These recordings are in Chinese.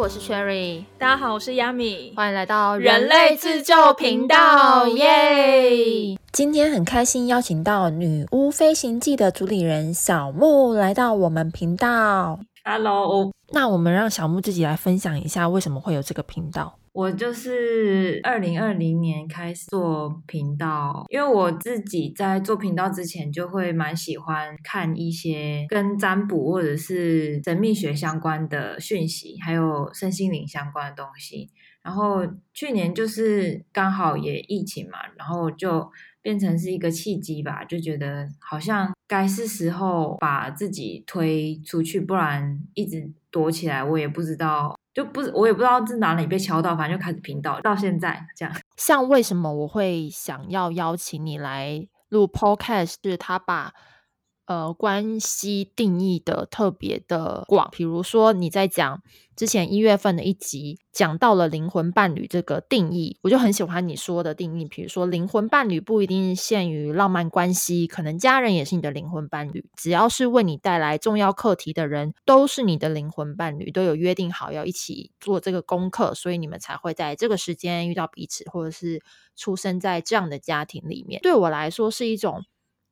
我是 Cherry，大家好，我是 Yami，欢迎来到人类自救频道，耶！今天很开心邀请到《女巫飞行记》的主理人小木来到我们频道。Hello，那我们让小木自己来分享一下为什么会有这个频道。我就是二零二零年开始做频道，因为我自己在做频道之前就会蛮喜欢看一些跟占卜或者是神秘学相关的讯息，还有身心灵相关的东西。然后去年就是刚好也疫情嘛，然后就变成是一个契机吧，就觉得好像该是时候把自己推出去，不然一直躲起来，我也不知道。就不我也不知道是哪里被敲到，反正就开始频道到现在这样。像为什么我会想要邀请你来录 Podcast？是他把呃关系定义的特别的广，比如说你在讲之前一月份的一集讲到了灵魂伴侣这个定义，我就很喜欢你说的定义。比如说灵魂伴侣不一定限于浪漫关系，可能家人也是你的灵魂伴侣，只要是为你带来重要课题的人，都是你的灵魂伴侣，都有约定好要一起做这个功课，所以你们才会在这个时间遇到彼此，或者是出生在这样的家庭里面。对我来说是一种。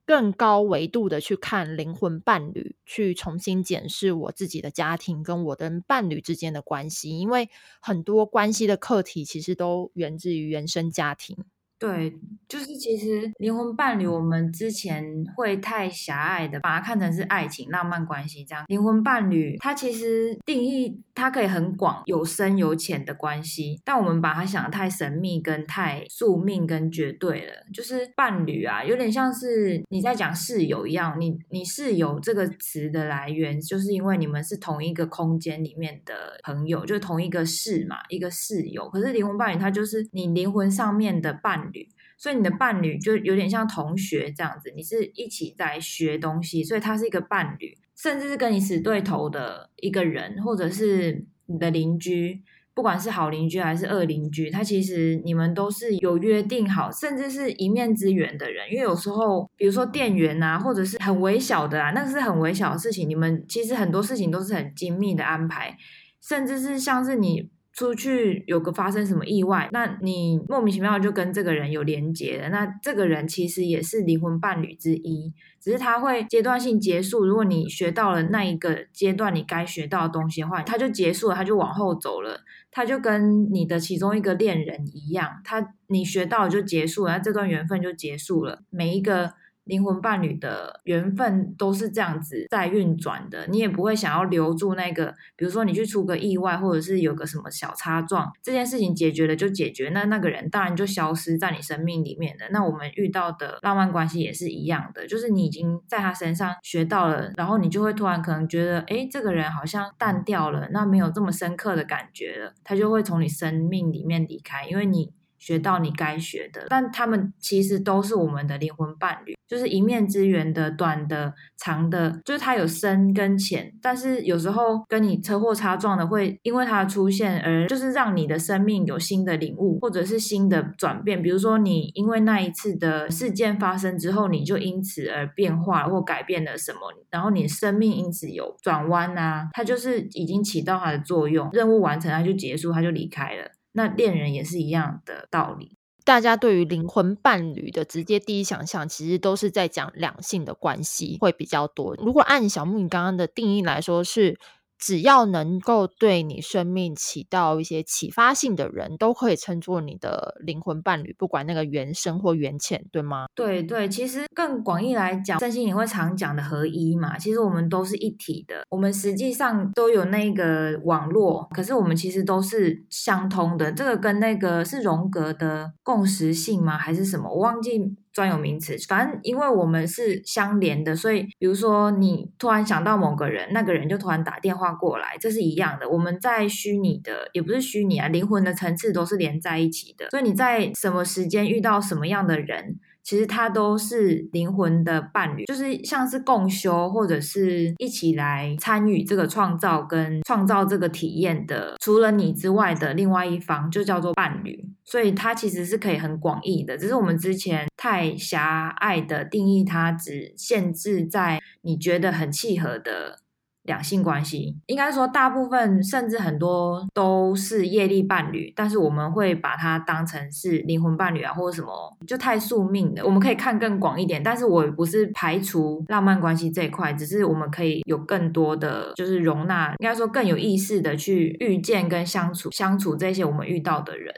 更高维度的去看灵魂伴侣，去重新检视我自己的家庭跟我的伴侣之间的关系，因为很多关系的课题其实都源自于原生家庭。对，就是其实灵魂伴侣，我们之前会太狭隘的把它看成是爱情、浪漫关系这样。灵魂伴侣，它其实定义它可以很广，有深有浅的关系，但我们把它想的太神秘、跟太宿命、跟绝对了。就是伴侣啊，有点像是你在讲室友一样。你你室友这个词的来源，就是因为你们是同一个空间里面的朋友，就是同一个室嘛，一个室友。可是灵魂伴侣，它就是你灵魂上面的伴侣。所以你的伴侣就有点像同学这样子，你是一起在学东西，所以他是一个伴侣，甚至是跟你死对头的一个人，或者是你的邻居，不管是好邻居还是恶邻居，他其实你们都是有约定好，甚至是一面之缘的人。因为有时候，比如说店员啊，或者是很微小的啊，那是很微小的事情，你们其实很多事情都是很精密的安排，甚至是像是你。出去有个发生什么意外，那你莫名其妙就跟这个人有连结了。那这个人其实也是灵魂伴侣之一，只是他会阶段性结束。如果你学到了那一个阶段你该学到的东西的话，他就结束了，他就往后走了。他就跟你的其中一个恋人一样，他你学到了就结束了，那这段缘分就结束了。每一个。灵魂伴侣的缘分都是这样子在运转的，你也不会想要留住那个，比如说你去出个意外，或者是有个什么小擦撞，这件事情解决了就解决，那那个人当然就消失在你生命里面的。那我们遇到的浪漫关系也是一样的，就是你已经在他身上学到了，然后你就会突然可能觉得，哎，这个人好像淡掉了，那没有这么深刻的感觉了，他就会从你生命里面离开，因为你。学到你该学的，但他们其实都是我们的灵魂伴侣，就是一面之缘的，短的、长的，就是它有深跟浅。但是有时候跟你车祸擦撞的，会因为它的出现而就是让你的生命有新的领悟，或者是新的转变。比如说你因为那一次的事件发生之后，你就因此而变化或改变了什么，然后你生命因此有转弯啊，它就是已经起到它的作用，任务完成它就结束，它就离开了。那恋人也是一样的道理。大家对于灵魂伴侣的直接第一想象，其实都是在讲两性的关系会比较多。如果按小木你刚刚的定义来说，是只要能够对你生命起到一些启发性的人，都可以称作你的灵魂伴侣，不管那个缘深或缘浅，对吗？对对，其实更广义来讲，身心灵会常讲的合一嘛，其实我们都是一体的，我们实际上都有那个网络，可是我们其实都是相通的。这个跟那个是荣格的共识性吗？还是什么？我忘记。专有名词，反正因为我们是相连的，所以比如说你突然想到某个人，那个人就突然打电话过来，这是一样的。我们在虚拟的，也不是虚拟啊，灵魂的层次都是连在一起的。所以你在什么时间遇到什么样的人，其实它都是灵魂的伴侣，就是像是共修或者是一起来参与这个创造跟创造这个体验的，除了你之外的另外一方，就叫做伴侣。所以它其实是可以很广义的，只是我们之前太狭隘的定义它，只限制在你觉得很契合的两性关系。应该说，大部分甚至很多都是业力伴侣，但是我们会把它当成是灵魂伴侣啊，或者什么，就太宿命的。我们可以看更广一点，但是我不是排除浪漫关系这一块，只是我们可以有更多的就是容纳，应该说更有意识的去遇见跟相处相处这些我们遇到的人。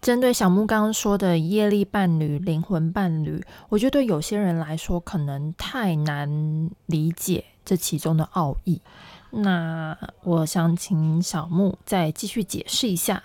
针对小木刚刚说的业力伴侣、灵魂伴侣，我觉得对有些人来说可能太难理解这其中的奥义。那我想请小木再继续解释一下。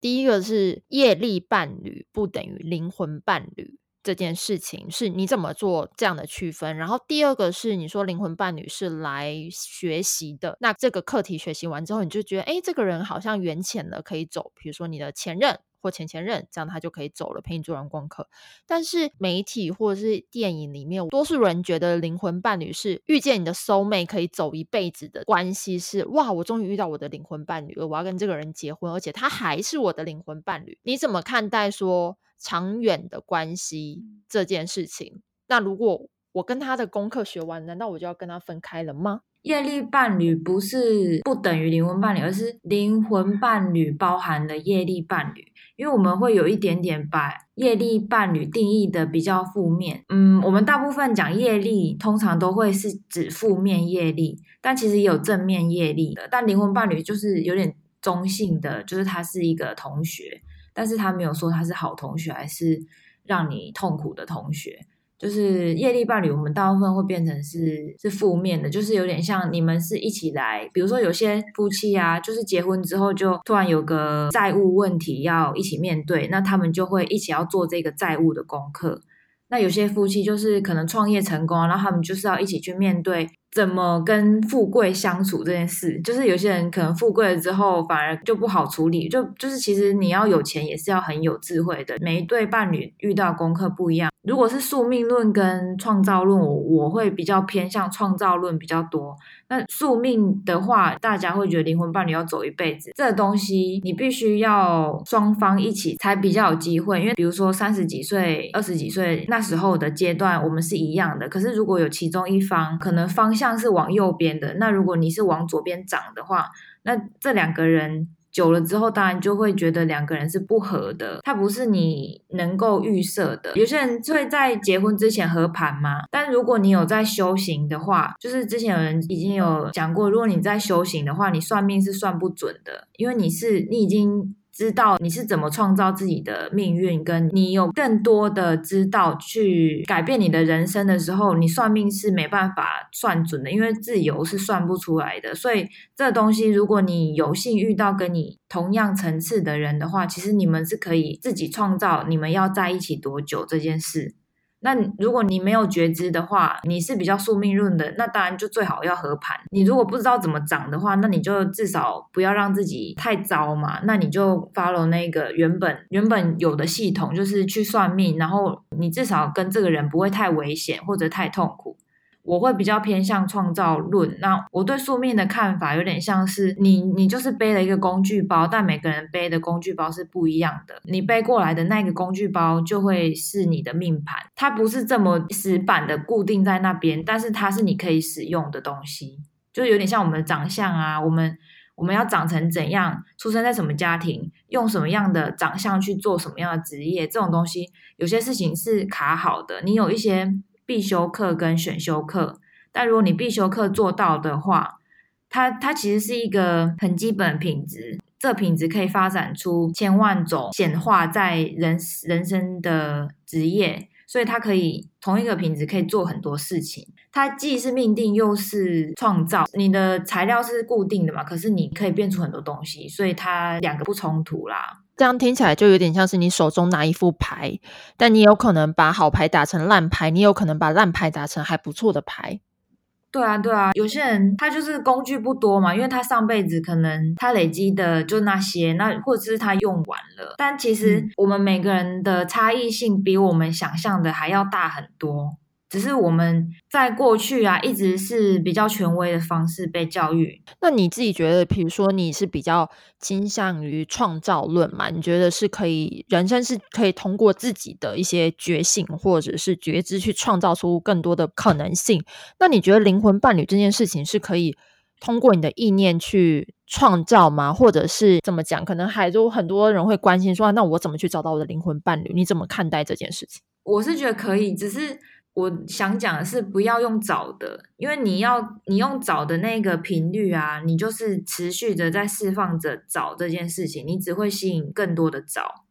第一个是业力伴侣不等于灵魂伴侣这件事情，是你怎么做这样的区分？然后第二个是你说灵魂伴侣是来学习的，那这个课题学习完之后，你就觉得哎，这个人好像缘浅了，可以走。比如说你的前任。或前前任，这样他就可以走了，陪你做完功课。但是媒体或者是电影里面，多数人觉得灵魂伴侣是遇见你的 soul mate，可以走一辈子的关系。是哇，我终于遇到我的灵魂伴侣了，我要跟这个人结婚，而且他还是我的灵魂伴侣。你怎么看待说长远的关系这件事情？那如果我跟他的功课学完，难道我就要跟他分开了吗？业力伴侣不是不等于灵魂伴侣，而是灵魂伴侣包含了业力伴侣。因为我们会有一点点把业力伴侣定义的比较负面，嗯，我们大部分讲业力，通常都会是指负面业力，但其实也有正面业力的。但灵魂伴侣就是有点中性的，就是他是一个同学，但是他没有说他是好同学还是让你痛苦的同学。就是业力伴侣，我们大部分会变成是是负面的，就是有点像你们是一起来，比如说有些夫妻啊，就是结婚之后就突然有个债务问题要一起面对，那他们就会一起要做这个债务的功课。那有些夫妻就是可能创业成功，然后他们就是要一起去面对怎么跟富贵相处这件事。就是有些人可能富贵了之后反而就不好处理，就就是其实你要有钱也是要很有智慧的。每一对伴侣遇到功课不一样。如果是宿命论跟创造论，我我会比较偏向创造论比较多。那宿命的话，大家会觉得灵魂伴侣要走一辈子，这东西你必须要双方一起才比较有机会。因为比如说三十几岁、二十几岁那时候的阶段，我们是一样的。可是如果有其中一方可能方向是往右边的，那如果你是往左边长的话，那这两个人。久了之后，当然就会觉得两个人是不合的，它不是你能够预设的。有些人会在结婚之前合盘嘛，但如果你有在修行的话，就是之前有人已经有讲过，如果你在修行的话，你算命是算不准的，因为你是你已经。知道你是怎么创造自己的命运，跟你有更多的知道去改变你的人生的时候，你算命是没办法算准的，因为自由是算不出来的。所以这东西，如果你有幸遇到跟你同样层次的人的话，其实你们是可以自己创造你们要在一起多久这件事。那如果你没有觉知的话，你是比较宿命论的，那当然就最好要和盘。你如果不知道怎么涨的话，那你就至少不要让自己太糟嘛。那你就 follow 那个原本原本有的系统，就是去算命，然后你至少跟这个人不会太危险或者太痛苦。我会比较偏向创造论。那我对宿命的看法有点像是你，你就是背了一个工具包，但每个人背的工具包是不一样的。你背过来的那个工具包就会是你的命盘，它不是这么死板的固定在那边，但是它是你可以使用的东西，就有点像我们的长相啊，我们我们要长成怎样，出生在什么家庭，用什么样的长相去做什么样的职业，这种东西有些事情是卡好的。你有一些。必修课跟选修课，但如果你必修课做到的话，它它其实是一个很基本品质，这品质可以发展出千万种显化在人人生的职业，所以它可以同一个品质可以做很多事情。它既是命定又是创造，你的材料是固定的嘛，可是你可以变出很多东西，所以它两个不冲突啦。这样听起来就有点像是你手中拿一副牌，但你有可能把好牌打成烂牌，你有可能把烂牌打成还不错的牌。对啊，对啊，有些人他就是工具不多嘛，因为他上辈子可能他累积的就那些，那或者是他用完了。但其实我们每个人的差异性比我们想象的还要大很多。只是我们在过去啊，一直是比较权威的方式被教育。那你自己觉得，比如说你是比较倾向于创造论嘛？你觉得是可以，人生是可以通过自己的一些觉醒或者是觉知去创造出更多的可能性？那你觉得灵魂伴侣这件事情是可以通过你的意念去创造吗？或者是怎么讲？可能还有很多人会关心说，那我怎么去找到我的灵魂伴侣？你怎么看待这件事情？我是觉得可以，只是我想讲的是，不要用找的，因为你要你用找的那个频率啊，你就是持续的在释放着找这件事情，你只会吸引更多的找，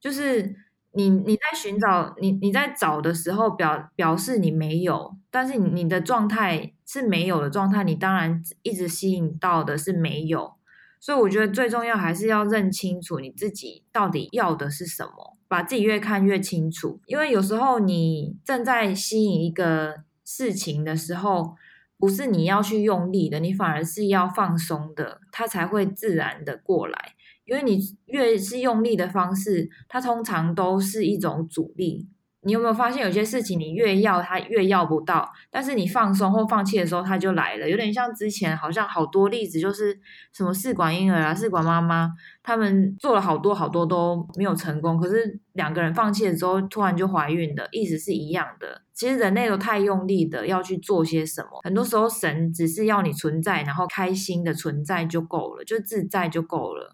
就是你你在寻找你你在找的时候表表示你没有，但是你你的状态是没有的状态，你当然一直吸引到的是没有，所以我觉得最重要还是要认清楚你自己到底要的是什么。把自己越看越清楚，因为有时候你正在吸引一个事情的时候，不是你要去用力的，你反而是要放松的，它才会自然的过来。因为你越是用力的方式，它通常都是一种阻力。你有没有发现，有些事情你越要它越要不到，但是你放松或放弃的时候，它就来了。有点像之前好像好多例子，就是什么试管婴儿啊、试管妈妈，他们做了好多好多都没有成功，可是两个人放弃了之后，突然就怀孕的，意思是一样的。其实人类都太用力的要去做些什么，很多时候神只是要你存在，然后开心的存在就够了，就自在就够了，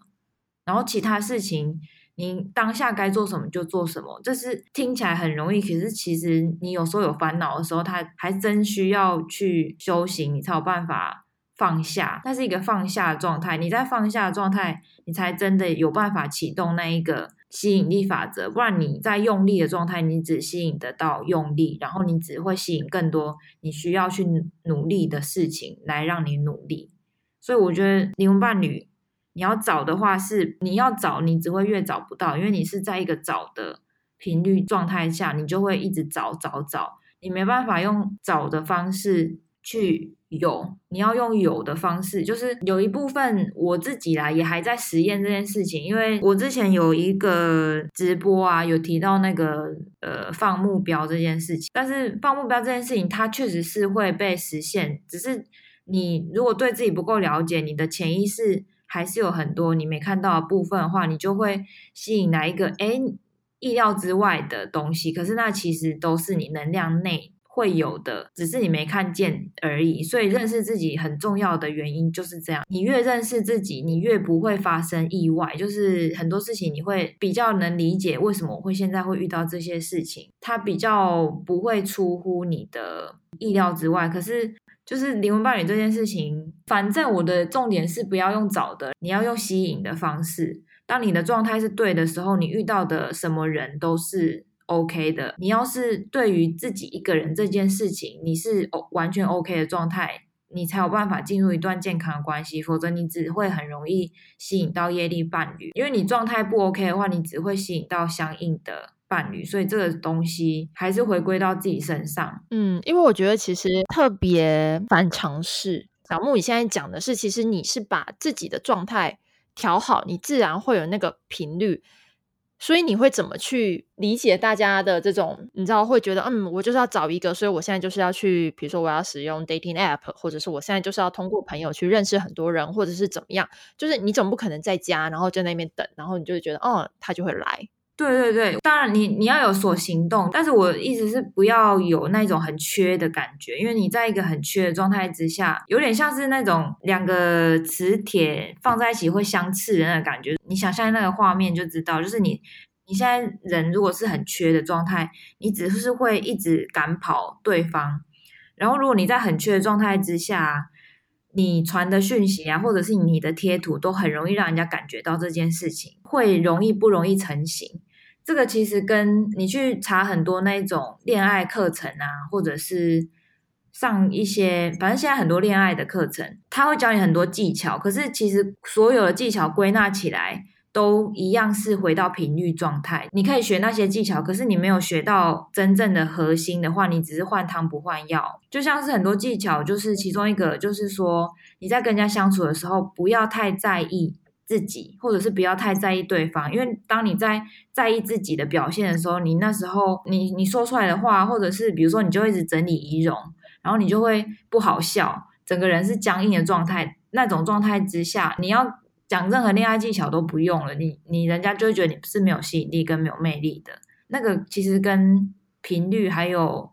然后其他事情。你当下该做什么就做什么，这是听起来很容易，可是其实你有时候有烦恼的时候，他还真需要去修行，你才有办法放下。那是一个放下的状态，你在放下的状态，你才真的有办法启动那一个吸引力法则。不然你在用力的状态，你只吸引得到用力，然后你只会吸引更多你需要去努力的事情来让你努力。所以我觉得灵魂伴侣。你要找的话是你要找，你只会越找不到，因为你是在一个找的频率状态下，你就会一直找找找，你没办法用找的方式去有，你要用有的方式。就是有一部分我自己啦，也还在实验这件事情，因为我之前有一个直播啊，有提到那个呃放目标这件事情，但是放目标这件事情，它确实是会被实现，只是你如果对自己不够了解，你的潜意识。还是有很多你没看到的部分的话，你就会吸引来一个哎意料之外的东西。可是那其实都是你能量内会有的，只是你没看见而已。所以认识自己很重要的原因就是这样。你越认识自己，你越不会发生意外。就是很多事情你会比较能理解为什么我会现在会遇到这些事情，它比较不会出乎你的意料之外。可是。就是灵魂伴侣这件事情，反正我的重点是不要用找的，你要用吸引的方式。当你的状态是对的时候，你遇到的什么人都是 OK 的。你要是对于自己一个人这件事情，你是完全 OK 的状态，你才有办法进入一段健康的关系。否则你只会很容易吸引到业力伴侣，因为你状态不 OK 的话，你只会吸引到相应的。伴侣，所以这个东西还是回归到自己身上。嗯，因为我觉得其实特别反常识。小木，你现在讲的是，其实你是把自己的状态调好，你自然会有那个频率。所以你会怎么去理解大家的这种？你知道会觉得，嗯，我就是要找一个，所以我现在就是要去，比如说我要使用 dating app，或者是我现在就是要通过朋友去认识很多人，或者是怎么样？就是你总不可能在家，然后在那边等，然后你就会觉得，哦，他就会来。对对对，当然你你要有所行动，但是我意思是不要有那种很缺的感觉，因为你在一个很缺的状态之下，有点像是那种两个磁铁放在一起会相斥的那个感觉。你想象那个画面就知道，就是你你现在人如果是很缺的状态，你只是会一直赶跑对方，然后如果你在很缺的状态之下，你传的讯息啊，或者是你的贴图，都很容易让人家感觉到这件事情。会容易不容易成型？这个其实跟你去查很多那种恋爱课程啊，或者是上一些，反正现在很多恋爱的课程，他会教你很多技巧。可是其实所有的技巧归纳起来，都一样是回到频率状态。你可以学那些技巧，可是你没有学到真正的核心的话，你只是换汤不换药。就像是很多技巧，就是其中一个，就是说你在跟人家相处的时候，不要太在意。自己，或者是不要太在意对方，因为当你在在意自己的表现的时候，你那时候你你说出来的话，或者是比如说你就一直整理仪容，然后你就会不好笑，整个人是僵硬的状态。那种状态之下，你要讲任何恋爱技巧都不用了，你你人家就觉得你是没有吸引力跟没有魅力的。那个其实跟频率还有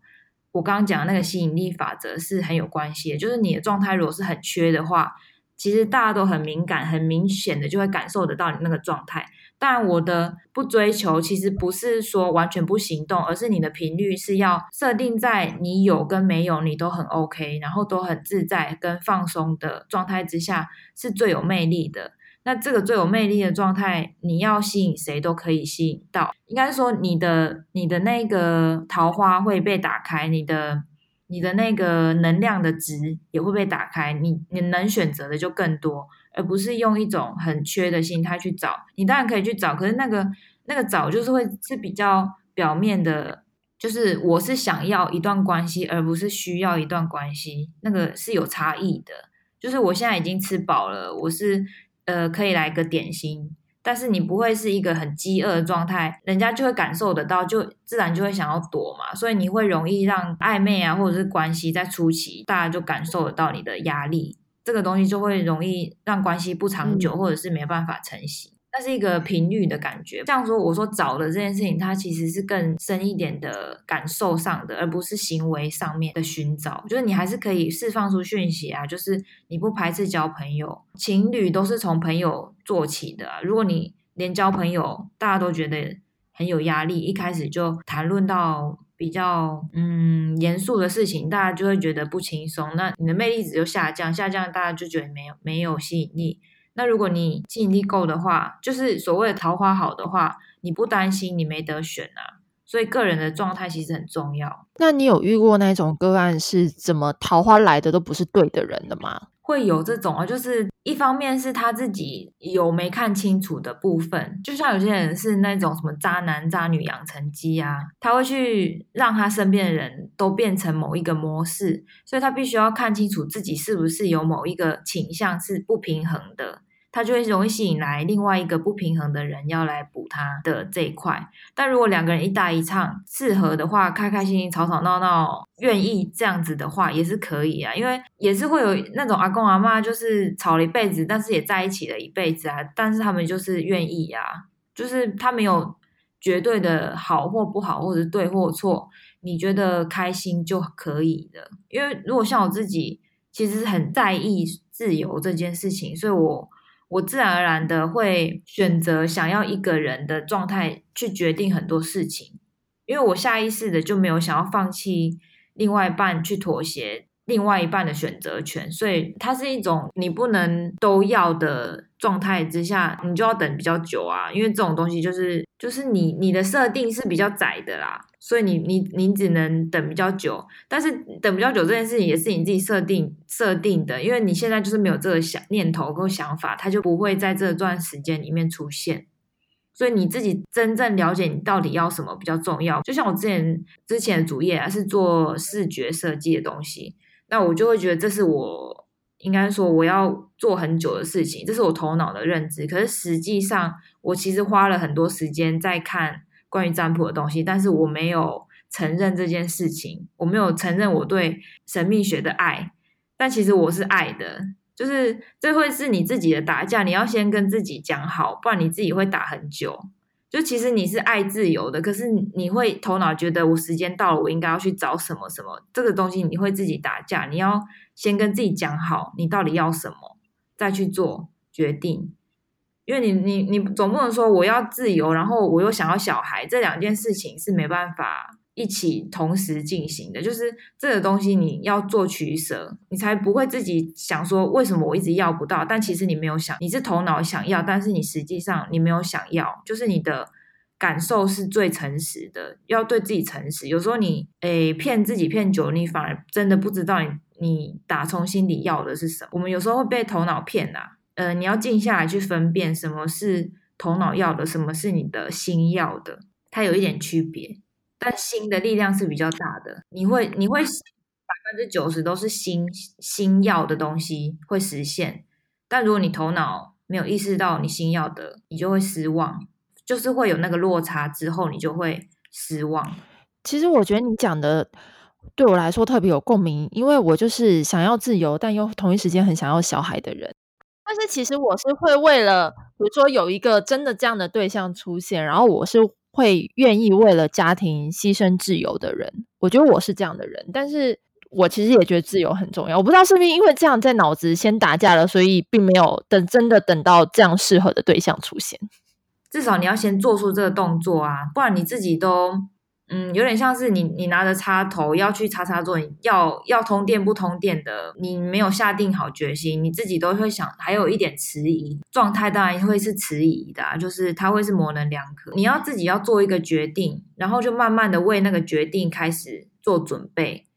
我刚刚讲的那个吸引力法则是很有关系的。就是你的状态如果是很缺的话，其实大家都很敏感，很明显的就会感受得到你那个状态。但我的不追求，其实不是说完全不行动，而是你的频率是要设定在你有跟没有你都很 OK，然后都很自在跟放松的状态之下，是最有魅力的。那这个最有魅力的状态，你要吸引谁都可以吸引到。应该说，你的你的那个桃花会被打开，你的你的那个能量的值也会被打开，你你能选择的就更多。而不是用一种很缺的心态去找，你当然可以去找，可是那个那个找就是会是比较表面的，就是我是想要一段关系，而不是需要一段关系，那个是有差异的。就是我现在已经吃饱了，我是呃可以来个点心，但是你不会是一个很饥饿的状态，人家就会感受得到，就自然就会想要躲嘛，所以你会容易让暧昧啊或者是关系在初期，大家就感受得到你的压力。这个东西就会容易让关系不长久，或者是没办法成型。那是一个频率的感觉。这样说，我说找的这件事情，它其实是更深一点的感受上的，而不是行为上面的寻找。就是你还是可以释放出讯息啊，就是你不排斥交朋友，情侣都是从朋友做起的。如果你连交朋友大家都觉得很有压力，一开始就谈论到。比较嗯严肃的事情，大家就会觉得不轻松，那你的魅力值就下降，下降大家就觉得没有没有吸引力。那如果你吸引力够的话，就是所谓的桃花好的话，你不担心你没得选啊。所以个人的状态其实很重要。那你有遇过那种个案是怎么桃花来的都不是对的人的吗？会有这种啊，就是一方面是他自己有没看清楚的部分，就像有些人是那种什么渣男渣女养成机啊，他会去让他身边的人都变成某一个模式，所以他必须要看清楚自己是不是有某一个倾向是不平衡的。他就会容易吸引来另外一个不平衡的人要来补他的这一块。但如果两个人一搭一唱，适合的话，开开心心、吵吵闹闹，愿意这样子的话，也是可以啊。因为也是会有那种阿公阿妈，就是吵了一辈子，但是也在一起了一辈子啊。但是他们就是愿意啊，就是他没有绝对的好或不好，或者是对或错，你觉得开心就可以的。因为如果像我自己，其实很在意自由这件事情，所以我。我自然而然的会选择想要一个人的状态去决定很多事情，因为我下意识的就没有想要放弃另外一半去妥协另外一半的选择权，所以它是一种你不能都要的状态之下，你就要等比较久啊，因为这种东西就是就是你你的设定是比较窄的啦。所以你你你只能等比较久，但是等比较久这件事情也是你自己设定设定的，因为你现在就是没有这个想念头跟想法，它就不会在这段时间里面出现。所以你自己真正了解你到底要什么比较重要。就像我之前之前的主业啊是做视觉设计的东西，那我就会觉得这是我应该说我要做很久的事情，这是我头脑的认知。可是实际上我其实花了很多时间在看。关于占卜的东西，但是我没有承认这件事情，我没有承认我对神秘学的爱，但其实我是爱的，就是这会是你自己的打架，你要先跟自己讲好，不然你自己会打很久。就其实你是爱自由的，可是你会头脑觉得我时间到了，我应该要去找什么什么这个东西，你会自己打架，你要先跟自己讲好，你到底要什么，再去做决定。因为你你你总不能说我要自由，然后我又想要小孩，这两件事情是没办法一起同时进行的。就是这个东西你要做取舍，你才不会自己想说为什么我一直要不到，但其实你没有想，你是头脑想要，但是你实际上你没有想要，就是你的感受是最诚实的，要对自己诚实。有时候你诶骗自己骗久，你反而真的不知道你你打从心里要的是什么。我们有时候会被头脑骗呐。呃，你要静下来去分辨什么是头脑要的，什么是你的心要的，它有一点区别。但心的力量是比较大的，你会你会百分之九十都是心心要的东西会实现。但如果你头脑没有意识到你心要的，你就会失望，就是会有那个落差之后，你就会失望。其实我觉得你讲的对我来说特别有共鸣，因为我就是想要自由，但又同一时间很想要小孩的人。但是其实我是会为了，比如说有一个真的这样的对象出现，然后我是会愿意为了家庭牺牲自由的人。我觉得我是这样的人，但是我其实也觉得自由很重要。我不知道是不是因为这样在脑子先打架了，所以并没有等真的等到这样适合的对象出现。至少你要先做出这个动作啊，不然你自己都。嗯，有点像是你，你拿着插头要去插插座，你要要通电不通电的，你没有下定好决心，你自己都会想，还有一点迟疑状态，当然会是迟疑的，就是它会是模棱两可。你要自己要做一个决定，然后就慢慢的为那个决定开始做准备。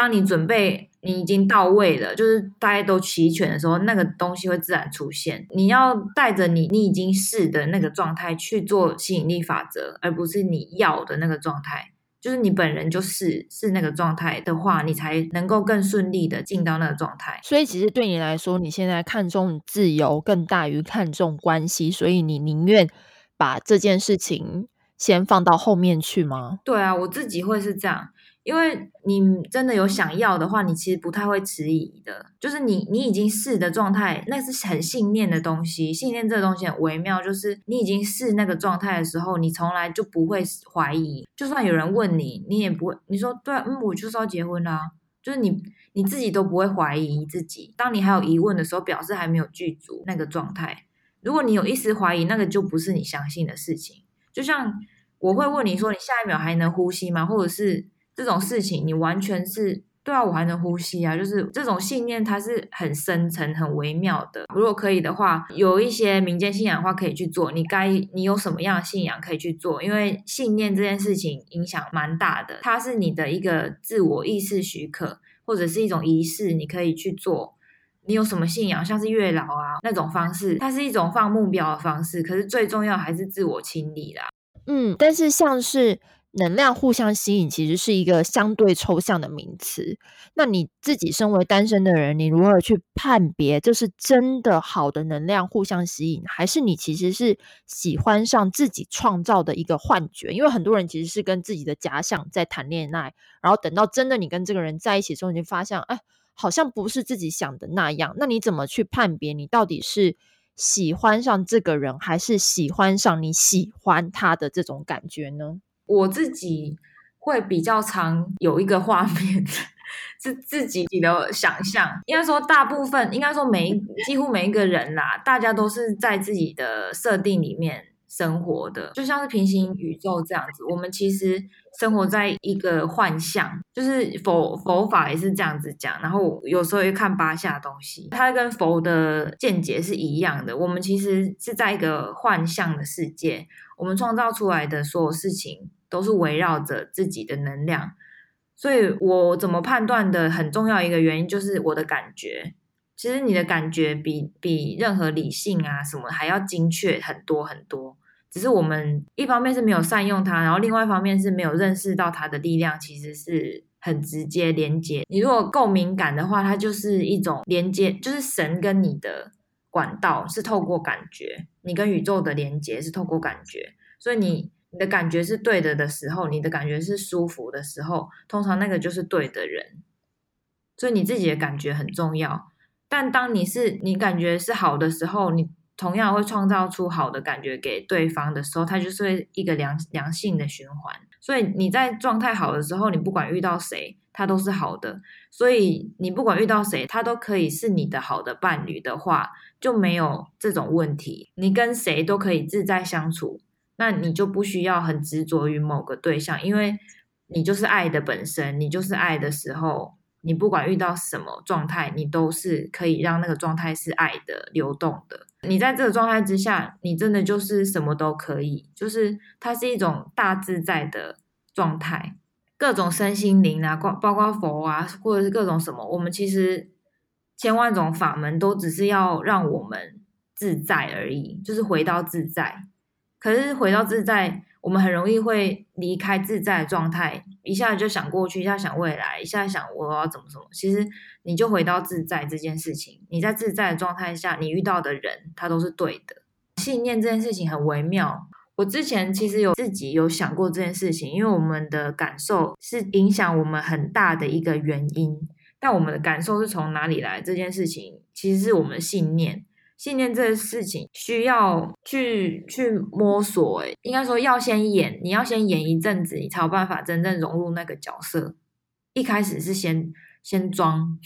当你准备你已经到位了，就是大家都齐全的时候，那个东西会自然出现。你要带着你你已经是的那个状态去做吸引力法则，而不是你要的那个状态。就是你本人就是是那个状态的话，你才能够更顺利的进到那个状态。所以其实对你来说，你现在看重自由更大于看重关系，所以你宁愿把这件事情先放到后面去吗？对啊，我自己会是这样。因为你真的有想要的话，你其实不太会迟疑的。就是你，你已经是的状态，那是很信念的东西。信念这个东西很微妙，就是你已经是那个状态的时候，你从来就不会怀疑。就算有人问你，你也不会，你说对，嗯，我就是要结婚啦。就是你你自己都不会怀疑自己。当你还有疑问的时候，表示还没有具足那个状态。如果你有一丝怀疑，那个就不是你相信的事情。就像我会问你说，你下一秒还能呼吸吗？或者是？这种事情，你完全是对啊，我还能呼吸啊，就是这种信念，它是很深层、很微妙的。如果可以的话，有一些民间信仰的话，可以去做。你该你有什么样的信仰可以去做？因为信念这件事情影响蛮大的，它是你的一个自我意识许可，或者是一种仪式，你可以去做。你有什么信仰，像是月老啊那种方式，它是一种放目标的方式。可是最重要还是自我清理啦。嗯，但是像是。能量互相吸引其实是一个相对抽象的名词。那你自己身为单身的人，你如何去判别这是真的好的能量互相吸引，还是你其实是喜欢上自己创造的一个幻觉？因为很多人其实是跟自己的假想在谈恋爱，然后等到真的你跟这个人在一起之后，你就发现，哎，好像不是自己想的那样。那你怎么去判别你到底是喜欢上这个人，还是喜欢上你喜欢他的这种感觉呢？我自己会比较常有一个画面，是自己的想象。应该说，大部分应该说每一几乎每一个人啦，大家都是在自己的设定里面生活的，就像是平行宇宙这样子。我们其实生活在一个幻象，就是佛佛法也是这样子讲。然后有时候会看八下东西，它跟佛的见解是一样的。我们其实是在一个幻象的世界，我们创造出来的所有事情。都是围绕着自己的能量，所以我怎么判断的很重要一个原因就是我的感觉。其实你的感觉比比任何理性啊什么还要精确很多很多。只是我们一方面是没有善用它，然后另外一方面是没有认识到它的力量，其实是很直接连接。你如果够敏感的话，它就是一种连接，就是神跟你的管道是透过感觉，你跟宇宙的连接是透过感觉，所以你。你的感觉是对的的时候，你的感觉是舒服的时候，通常那个就是对的人。所以你自己的感觉很重要。但当你是你感觉是好的时候，你同样会创造出好的感觉给对方的时候，它就是一个良良性的循环。所以你在状态好的时候，你不管遇到谁，他都是好的。所以你不管遇到谁，他都可以是你的好的伴侣的话，就没有这种问题。你跟谁都可以自在相处。那你就不需要很执着于某个对象，因为你就是爱的本身，你就是爱的时候，你不管遇到什么状态，你都是可以让那个状态是爱的流动的。你在这个状态之下，你真的就是什么都可以，就是它是一种大自在的状态。各种身心灵啊，包包括佛啊，或者是各种什么，我们其实千万种法门都只是要让我们自在而已，就是回到自在。可是回到自在，我们很容易会离开自在的状态，一下子就想过去，一下想未来，一下想我要怎么怎么。其实你就回到自在这件事情，你在自在的状态下，你遇到的人他都是对的。信念这件事情很微妙，我之前其实有自己有想过这件事情，因为我们的感受是影响我们很大的一个原因。但我们的感受是从哪里来？这件事情其实是我们的信念。信念这个事情需要去去摸索，诶，应该说要先演，你要先演一阵子，你才有办法真正融入那个角色。一开始是先先装。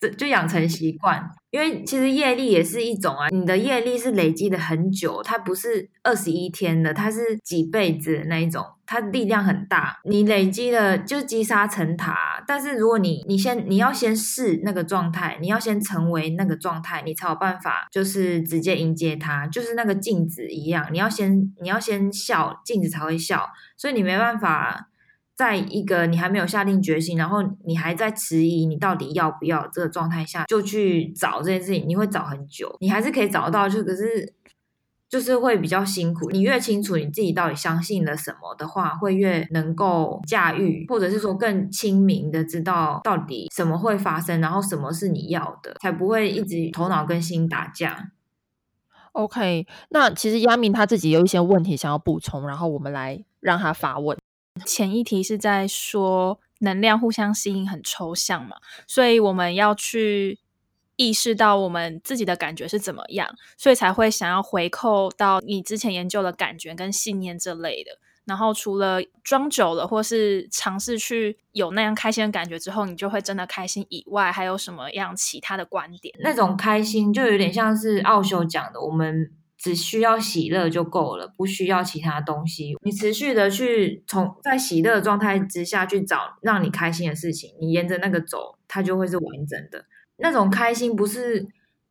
这就养成习惯，因为其实业力也是一种啊，你的业力是累积的很久，它不是二十一天的，它是几辈子的那一种，它力量很大，你累积的就积沙成塔。但是如果你你先你要先试那个状态，你要先成为那个状态，你才有办法就是直接迎接它，就是那个镜子一样，你要先你要先笑，镜子才会笑，所以你没办法。在一个你还没有下定决心，然后你还在迟疑，你到底要不要这个状态下，就去找这件事情，你会找很久。你还是可以找到，就可是就是会比较辛苦。你越清楚你自己到底相信了什么的话，会越能够驾驭，或者是说更清明的知道到底什么会发生，然后什么是你要的，才不会一直头脑跟心打架。OK，那其实亚明他自己有一些问题想要补充，然后我们来让他发问。前一题是在说能量互相吸引很抽象嘛，所以我们要去意识到我们自己的感觉是怎么样，所以才会想要回扣到你之前研究的感觉跟信念这类的。然后除了装久了或是尝试去有那样开心的感觉之后，你就会真的开心以外，还有什么样其他的观点？那种开心就有点像是奥修讲的，我们。只需要喜乐就够了，不需要其他东西。你持续的去从在喜乐状态之下去找让你开心的事情，你沿着那个走，它就会是完整的。那种开心不是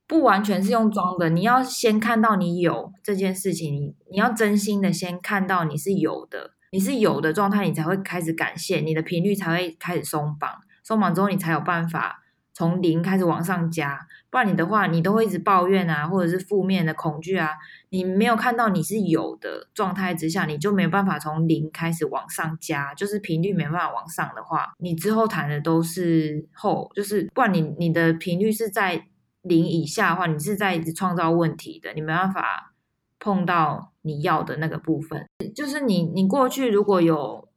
不完全是用装的，你要先看到你有这件事情，你你要真心的先看到你是有的，你是有的状态，你才会开始感谢，你的频率才会开始松绑，松绑之后你才有办法。从零开始往上加，不然你的话，你都会一直抱怨啊，或者是负面的恐惧啊。你没有看到你是有的状态之下，你就没有办法从零开始往上加，就是频率没办法往上的话，你之后谈的都是后，就是不然你你的频率是在零以下的话，你是在一直创造问题的，你没办法碰到你要的那个部分。就是你你过去如果有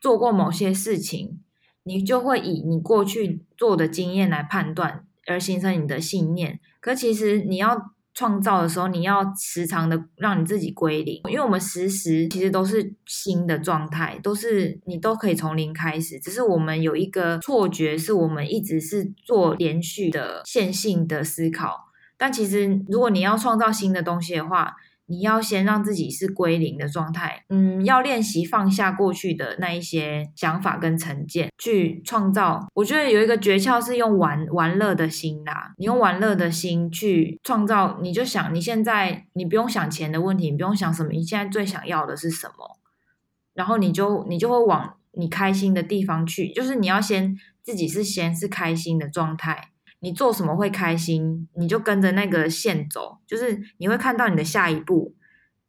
做过某些事情。你就会以你过去做的经验来判断，而形成你的信念。可其实你要创造的时候，你要时常的让你自己归零，因为我们时时其实都是新的状态，都是你都可以从零开始。只是我们有一个错觉，是我们一直是做连续的线性的思考。但其实，如果你要创造新的东西的话，你要先让自己是归零的状态，嗯，要练习放下过去的那一些想法跟成见，去创造。我觉得有一个诀窍是用玩玩乐的心啦，你用玩乐的心去创造，你就想你现在你不用想钱的问题，你不用想什么，你现在最想要的是什么，然后你就你就会往你开心的地方去，就是你要先自己是先是开心的状态。你做什么会开心，你就跟着那个线走，就是你会看到你的下一步。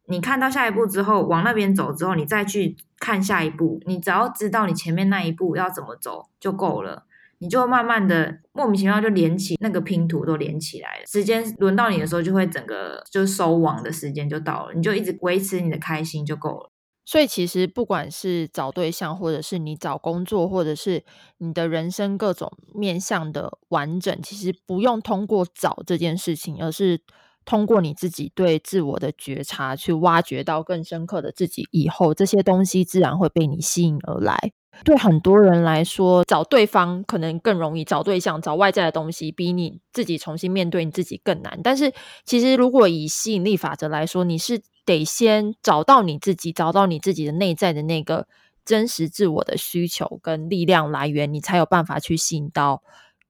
你看到下一步之后，往那边走之后，你再去看下一步。你只要知道你前面那一步要怎么走就够了，你就慢慢的莫名其妙就连起那个拼图都连起来了。时间轮到你的时候，就会整个就收网的时间就到了，你就一直维持你的开心就够了。所以其实不管是找对象，或者是你找工作，或者是你的人生各种面向的完整，其实不用通过找这件事情，而是通过你自己对自我的觉察，去挖掘到更深刻的自己，以后这些东西自然会被你吸引而来。对很多人来说，找对方可能更容易，找对象、找外在的东西，比你自己重新面对你自己更难。但是，其实如果以吸引力法则来说，你是得先找到你自己，找到你自己的内在的那个真实自我的需求跟力量来源，你才有办法去吸引到。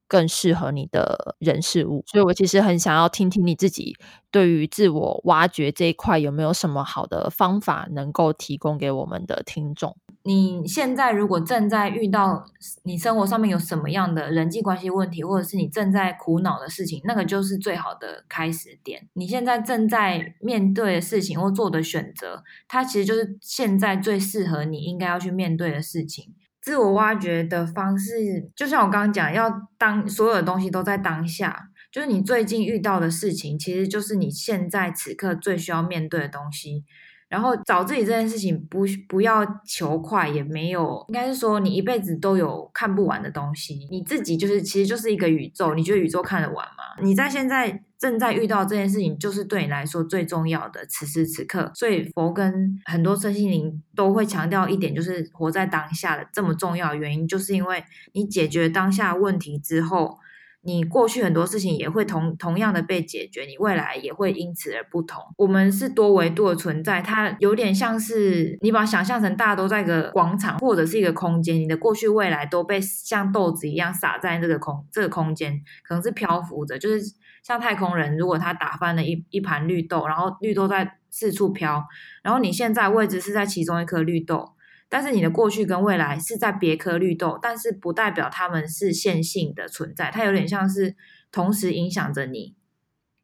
更适合你的人事物，所以我其实很想要听听你自己对于自我挖掘这一块有没有什么好的方法能够提供给我们的听众。你现在如果正在遇到你生活上面有什么样的人际关系问题，或者是你正在苦恼的事情，那个就是最好的开始点。你现在正在面对的事情或做的选择，它其实就是现在最适合你应该要去面对的事情。自我挖掘的方式，就像我刚刚讲，要当所有的东西都在当下，就是你最近遇到的事情，其实就是你现在此刻最需要面对的东西。然后找自己这件事情，不不要求快，也没有，应该是说你一辈子都有看不完的东西。你自己就是，其实就是一个宇宙，你觉得宇宙看得完吗？你在现在。正在遇到这件事情，就是对你来说最重要的此时此刻。所以佛跟很多身心灵都会强调一点，就是活在当下的这么重要的原因，就是因为你解决当下问题之后。你过去很多事情也会同同样的被解决，你未来也会因此而不同。我们是多维度的存在，它有点像是你把它想象成大家都在一个广场或者是一个空间，你的过去未来都被像豆子一样撒在这个空这个空间，可能是漂浮着，就是像太空人，如果他打翻了一一盘绿豆，然后绿豆在四处飘，然后你现在位置是在其中一颗绿豆。但是你的过去跟未来是在别颗绿豆，但是不代表他们是线性的存在，它有点像是同时影响着你，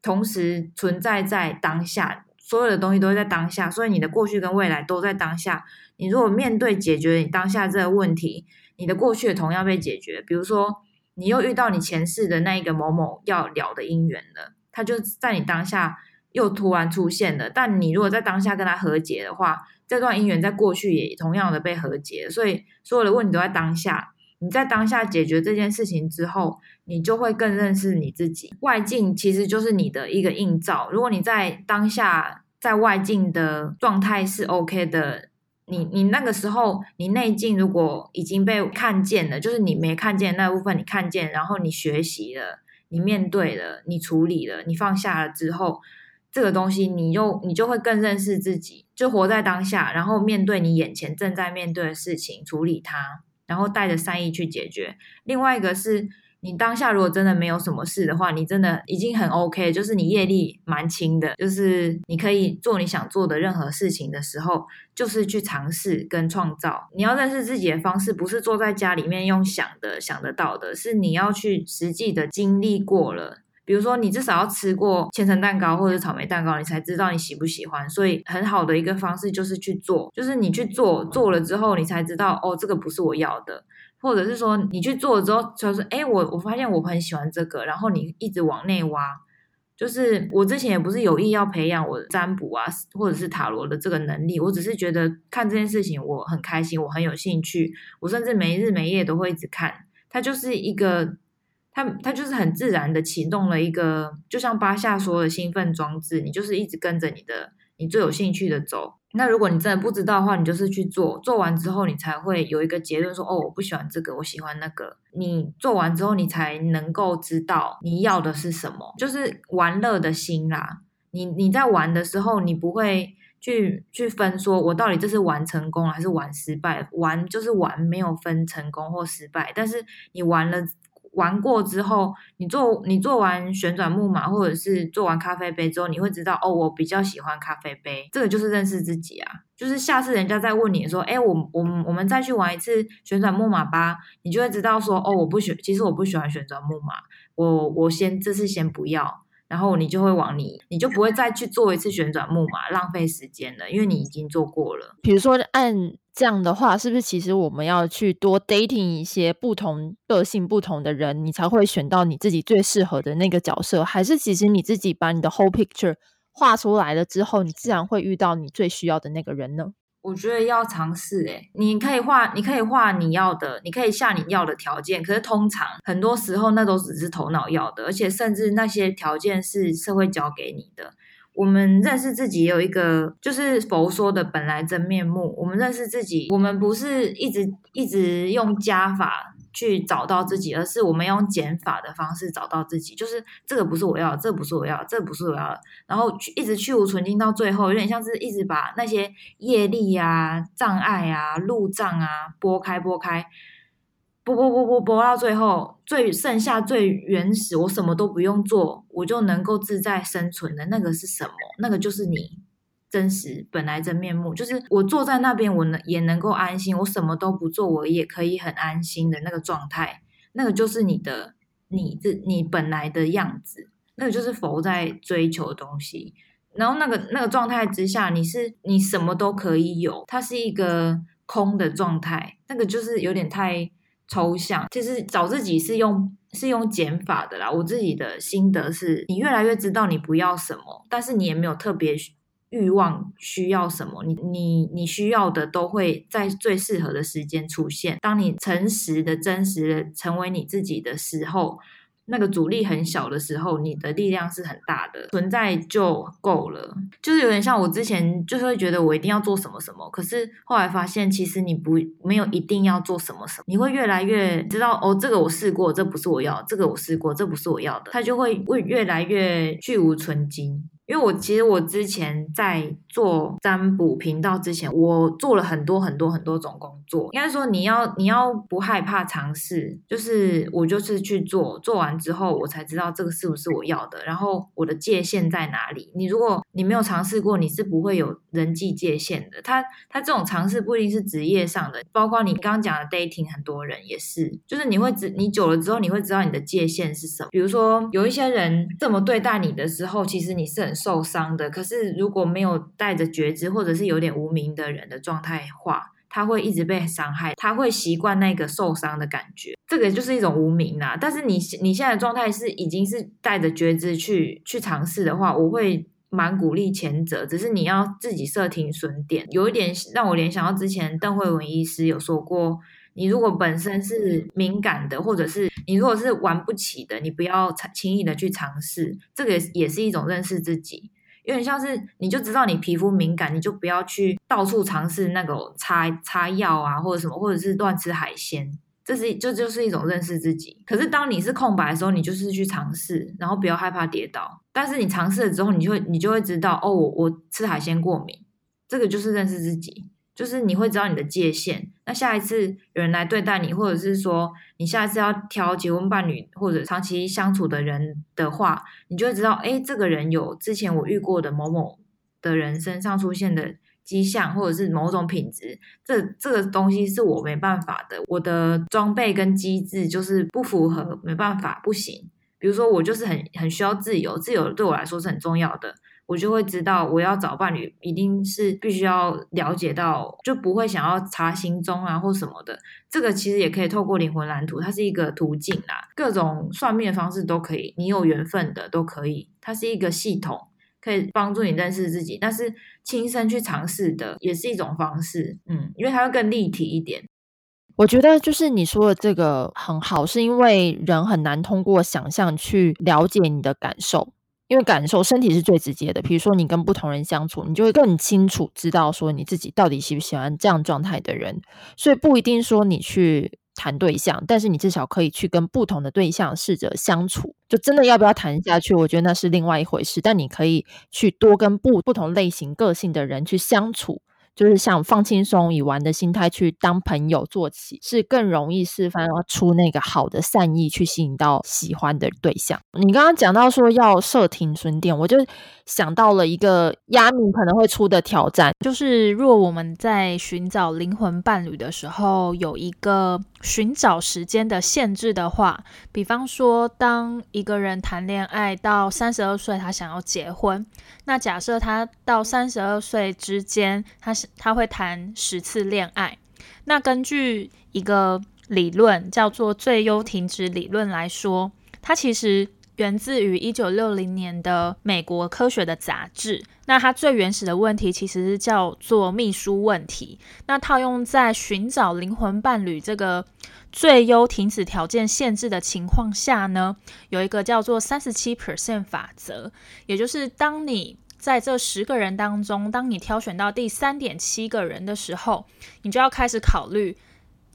同时存在在当下，所有的东西都在当下，所以你的过去跟未来都在当下。你如果面对解决你当下这个问题，你的过去也同样被解决。比如说，你又遇到你前世的那一个某某要了的姻缘了，他就在你当下又突然出现了。但你如果在当下跟他和解的话，这段姻缘在过去也同样的被和解，所以所有的问题都在当下。你在当下解决这件事情之后，你就会更认识你自己。外境其实就是你的一个映照。如果你在当下在外境的状态是 OK 的，你你那个时候你内境如果已经被看见了，就是你没看见那部分，你看见，然后你学习了，你面对了，你处理了，你放下了之后。这个东西，你又你就会更认识自己，就活在当下，然后面对你眼前正在面对的事情，处理它，然后带着善意去解决。另外一个是你当下如果真的没有什么事的话，你真的已经很 OK，就是你业力蛮轻的，就是你可以做你想做的任何事情的时候，就是去尝试跟创造。你要认识自己的方式，不是坐在家里面用想的想得到的，是你要去实际的经历过了。比如说，你至少要吃过千层蛋糕或者草莓蛋糕，你才知道你喜不喜欢。所以，很好的一个方式就是去做，就是你去做，做了之后，你才知道哦，这个不是我要的，或者是说你去做了之后，就是哎，我我发现我很喜欢这个，然后你一直往内挖。就是我之前也不是有意要培养我占卜啊，或者是塔罗的这个能力，我只是觉得看这件事情我很开心，我很有兴趣，我甚至没日没夜都会一直看。它就是一个。它它就是很自然的启动了一个，就像巴夏说的兴奋装置，你就是一直跟着你的你最有兴趣的走。那如果你真的不知道的话，你就是去做，做完之后你才会有一个结论，说哦，我不喜欢这个，我喜欢那个。你做完之后，你才能够知道你要的是什么，就是玩乐的心啦。你你在玩的时候，你不会去去分说，我到底这是玩成功还是玩失败？玩就是玩，没有分成功或失败。但是你玩了。玩过之后，你做你做完旋转木马，或者是做完咖啡杯之后，你会知道哦，我比较喜欢咖啡杯。这个就是认识自己啊，就是下次人家再问你说，哎，我我我们再去玩一次旋转木马吧，你就会知道说，哦，我不喜，其实我不喜欢旋转木马，我我先这次先不要。然后你就会往你，你就不会再去做一次旋转木马，浪费时间了，因为你已经做过了。比如说按这样的话，是不是其实我们要去多 dating 一些不同个性不同的人，你才会选到你自己最适合的那个角色？还是其实你自己把你的 whole picture 画出来了之后，你自然会遇到你最需要的那个人呢？我觉得要尝试诶，你可以画，你可以画你要的，你可以下你要的条件。可是通常很多时候那都只是头脑要的，而且甚至那些条件是社会教给你的。我们认识自己有一个，就是佛说的本来真面目。我们认识自己，我们不是一直一直用加法。去找到自己，而是我们用减法的方式找到自己。就是这个不是我要，这不是我要，这不是我要，然后去一直去无存精到最后，有点像是一直把那些业力啊、障碍啊、路障啊拨开、拨开，拨拨拨拨拨到最后，最剩下最原始，我什么都不用做，我就能够自在生存的那个是什么？那个就是你。真实本来真面目，就是我坐在那边，我能也能够安心，我什么都不做，我也可以很安心的那个状态，那个就是你的，你这你本来的样子，那个就是佛在追求的东西。然后那个那个状态之下，你是你什么都可以有，它是一个空的状态，那个就是有点太抽象。其实找自己是用是用减法的啦，我自己的心得是，你越来越知道你不要什么，但是你也没有特别。欲望需要什么？你你你需要的都会在最适合的时间出现。当你诚实的、真实的成为你自己的时候，那个阻力很小的时候，你的力量是很大的，存在就够了。就是有点像我之前就是会觉得我一定要做什么什么，可是后来发现其实你不没有一定要做什么什么，你会越来越知道哦，这个我试过，这不是我要；这个我试过，这不是我要的，它就会会越来越去无存精。因为我其实我之前在做占卜频道之前，我做了很多很多很多种工作。应该说你要你要不害怕尝试，就是我就是去做，做完之后我才知道这个是不是我要的，然后我的界限在哪里。你如果你没有尝试过，你是不会有人际界限的。他他这种尝试不一定是职业上的，包括你刚刚讲的 dating，很多人也是，就是你会知你久了之后，你会知道你的界限是什么。比如说有一些人这么对待你的时候，其实你是很。受伤的，可是如果没有带着觉知，或者是有点无名的人的状态话，他会一直被伤害，他会习惯那个受伤的感觉，这个就是一种无名啦。但是你你现在的状态是已经是带着觉知去去尝试的话，我会蛮鼓励前者，只是你要自己设停损点。有一点让我联想到之前邓慧文医师有说过。你如果本身是敏感的，或者是你如果是玩不起的，你不要轻易的去尝试，这个也是一种认识自己。有点像是你就知道你皮肤敏感，你就不要去到处尝试那种擦擦药啊，或者什么，或者是乱吃海鲜，这是这就是一种认识自己。可是当你是空白的时候，你就是去尝试，然后不要害怕跌倒。但是你尝试了之后，你就会你就会知道，哦，我我吃海鲜过敏，这个就是认识自己。就是你会知道你的界限，那下一次有人来对待你，或者是说你下一次要挑结婚伴侣或者长期相处的人的话，你就会知道，哎，这个人有之前我遇过的某某的人身上出现的迹象，或者是某种品质，这这个东西是我没办法的，我的装备跟机制就是不符合，没办法，不行。比如说我就是很很需要自由，自由对我来说是很重要的。我就会知道，我要找伴侣，一定是必须要了解到，就不会想要查行踪啊或什么的。这个其实也可以透过灵魂蓝图，它是一个途径啦，各种算命的方式都可以，你有缘分的都可以。它是一个系统，可以帮助你认识自己。但是亲身去尝试的也是一种方式，嗯，因为它会更立体一点。我觉得就是你说的这个很好，是因为人很难通过想象去了解你的感受。因为感受身体是最直接的，比如说你跟不同人相处，你就会更清楚知道说你自己到底喜不喜欢这样状态的人。所以不一定说你去谈对象，但是你至少可以去跟不同的对象试着相处。就真的要不要谈下去，我觉得那是另外一回事。但你可以去多跟不不同类型个性的人去相处。就是想放轻松、以玩的心态去当朋友做起，是更容易释放出那个好的善意，去吸引到喜欢的对象。你刚刚讲到说要设停损点，我就想到了一个压米可能会出的挑战，就是若我们在寻找灵魂伴侣的时候，有一个寻找时间的限制的话，比方说，当一个人谈恋爱到三十二岁，他想要结婚，那假设他到三十二岁之间，他是他会谈十次恋爱。那根据一个理论叫做最优停止理论来说，他其实源自于一九六零年的美国科学的杂志。那它最原始的问题其实是叫做秘书问题。那套用在寻找灵魂伴侣这个最优停止条件限制的情况下呢，有一个叫做三十七 percent 法则，也就是当你在这十个人当中，当你挑选到第三点七个人的时候，你就要开始考虑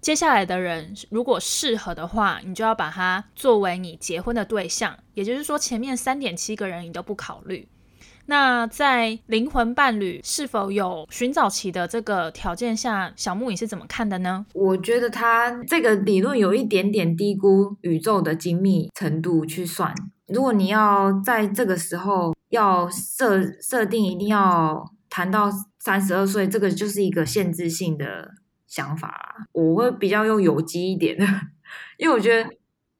接下来的人，如果适合的话，你就要把它作为你结婚的对象。也就是说，前面三点七个人你都不考虑。那在灵魂伴侣是否有寻找期的这个条件下，小木你是怎么看的呢？我觉得他这个理论有一点点低估宇宙的精密程度去算。如果你要在这个时候要设设定一定要谈到三十二岁，这个就是一个限制性的想法啦。我会比较用有机一点的，因为我觉得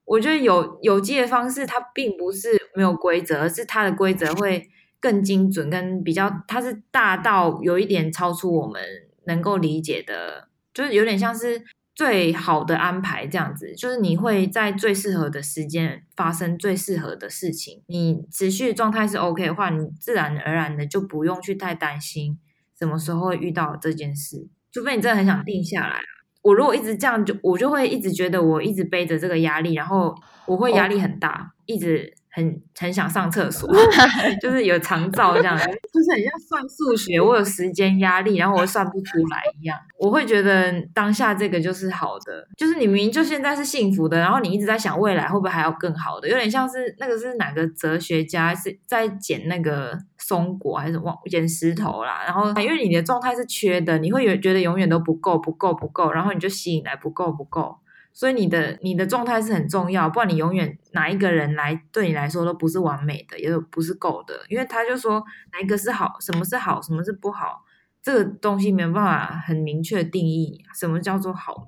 我觉得有有机的方式，它并不是没有规则，而是它的规则会。更精准，跟比较，它是大到有一点超出我们能够理解的，就是有点像是最好的安排这样子，就是你会在最适合的时间发生最适合的事情，你持续状态是 OK 的话，你自然而然的就不用去太担心什么时候会遇到这件事，除非你真的很想定下来。我如果一直这样，就我就会一直觉得我一直背着这个压力，然后我会压力很大，一直。很很想上厕所，就是有肠燥这样，就是很像算数学，我有时间压力，然后我算不出来一样。我会觉得当下这个就是好的，就是你明明就现在是幸福的，然后你一直在想未来会不会还要更好的，有点像是那个是哪个哲学家是在捡那个松果还是往捡石头啦？然后因为你的状态是缺的，你会有觉得永远都不够，不够，不够，然后你就吸引来不够，不够。所以你的你的状态是很重要，不然你永远哪一个人来对你来说都不是完美的，也不是够的。因为他就说哪一个是好，什么是好，什么是不好，这个东西没有办法很明确定义什么叫做好。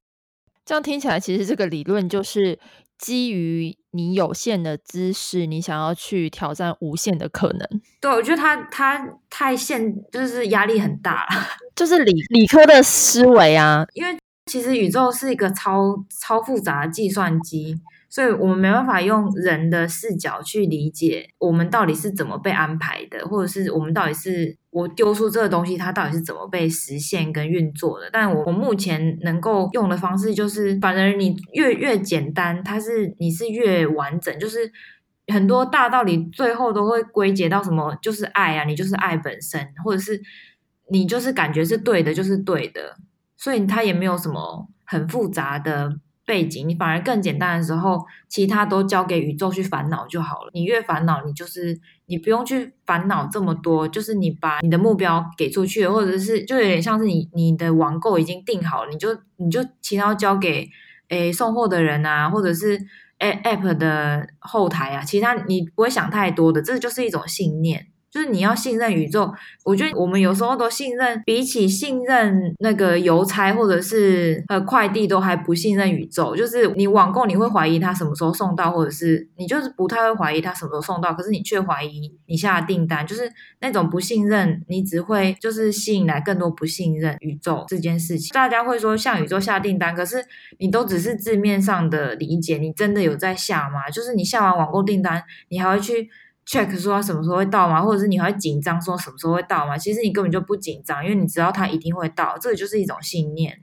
这样听起来，其实这个理论就是基于你有限的知识，你想要去挑战无限的可能。对，我觉得他他太限，就是压力很大了，就是理理科的思维啊，因为。其实宇宙是一个超超复杂的计算机，所以我们没办法用人的视角去理解我们到底是怎么被安排的，或者是我们到底是我丢出这个东西，它到底是怎么被实现跟运作的。但我我目前能够用的方式就是，反而你越越简单，它是你是越完整，就是很多大道理最后都会归结到什么，就是爱啊，你就是爱本身，或者是你就是感觉是对的，就是对的。所以它也没有什么很复杂的背景，你反而更简单的时候，其他都交给宇宙去烦恼就好了。你越烦恼，你就是你不用去烦恼这么多，就是你把你的目标给出去，或者是就有点像是你你的网购已经订好了，你就你就其他交给诶送货的人啊，或者是诶 app 的后台啊，其他你不会想太多的，这就是一种信念。就是你要信任宇宙，我觉得我们有时候都信任，比起信任那个邮差或者是呃快递，都还不信任宇宙。就是你网购，你会怀疑他什么时候送到，或者是你就是不太会怀疑他什么时候送到，可是你却怀疑你下的订单，就是那种不信任，你只会就是吸引来更多不信任宇宙这件事情。大家会说向宇宙下订单，可是你都只是字面上的理解，你真的有在下吗？就是你下完网购订单，你还会去。Check 说他什么时候会到吗？或者是你会紧张说什么时候会到吗？其实你根本就不紧张，因为你知道他一定会到，这个就是一种信念。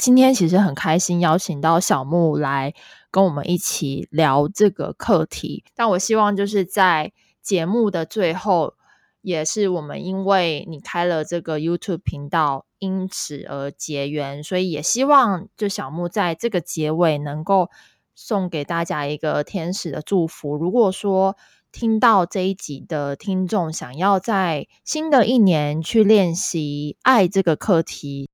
今天其实很开心邀请到小木来跟我们一起聊这个课题，但我希望就是在节目的最后，也是我们因为你开了这个 YouTube 频道，因此而结缘，所以也希望就小木在这个结尾能够送给大家一个天使的祝福。如果说听到这一集的听众想要在新的一年去练习爱这个课题，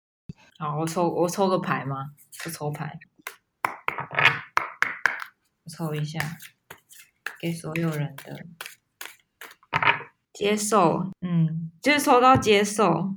好，我抽我抽个牌吗？不抽牌，抽一下，给所有人的接受，嗯，就是抽到接受，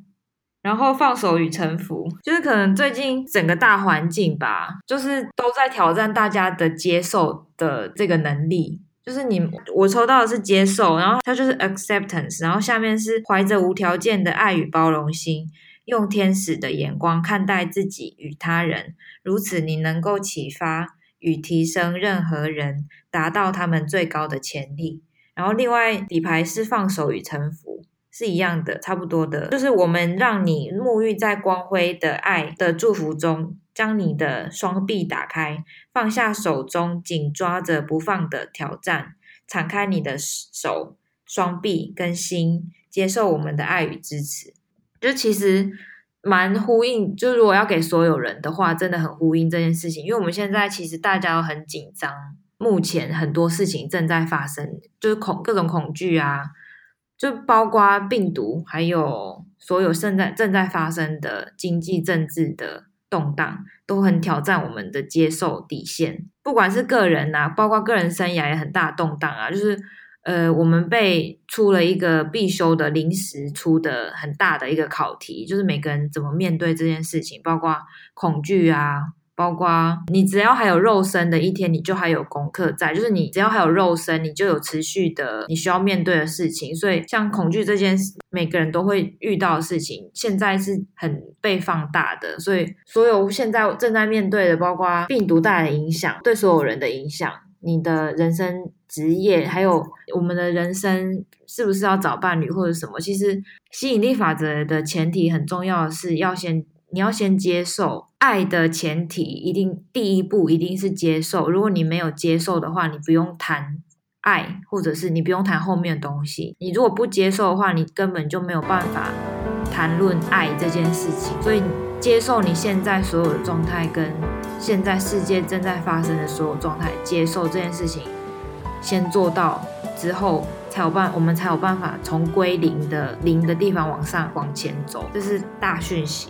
然后放手与臣服，就是可能最近整个大环境吧，就是都在挑战大家的接受的这个能力。就是你，我抽到的是接受，然后它就是 acceptance，然后下面是怀着无条件的爱与包容心，用天使的眼光看待自己与他人，如此你能够启发与提升任何人，达到他们最高的潜力。然后另外底牌是放手与臣服，是一样的，差不多的，就是我们让你沐浴在光辉的爱的祝福中。将你的双臂打开，放下手中紧抓着不放的挑战，敞开你的手、双臂跟心，接受我们的爱与支持。就其实蛮呼应，就如果要给所有人的话，真的很呼应这件事情。因为我们现在其实大家都很紧张，目前很多事情正在发生，就是恐各种恐惧啊，就包括病毒，还有所有正在正在发生的经济、政治的。动荡都很挑战我们的接受底线，不管是个人呐，包括个人生涯也很大动荡啊。就是呃，我们被出了一个必修的临时出的很大的一个考题，就是每个人怎么面对这件事情，包括恐惧啊。包括你只要还有肉身的一天，你就还有功课在，就是你只要还有肉身，你就有持续的你需要面对的事情。所以像恐惧这件事，每个人都会遇到的事情，现在是很被放大的。所以所有现在正在面对的，包括病毒带来的影响，对所有人的影响，你的人生、职业，还有我们的人生，是不是要找伴侣或者什么？其实吸引力法则的前提很重要的是要先。你要先接受爱的前提，一定第一步一定是接受。如果你没有接受的话，你不用谈爱，或者是你不用谈后面的东西。你如果不接受的话，你根本就没有办法谈论爱这件事情。所以，接受你现在所有的状态，跟现在世界正在发生的所有状态，接受这件事情，先做到之后。才有办，我们才有办法从归零的零的地方往上往前走，这是大讯息。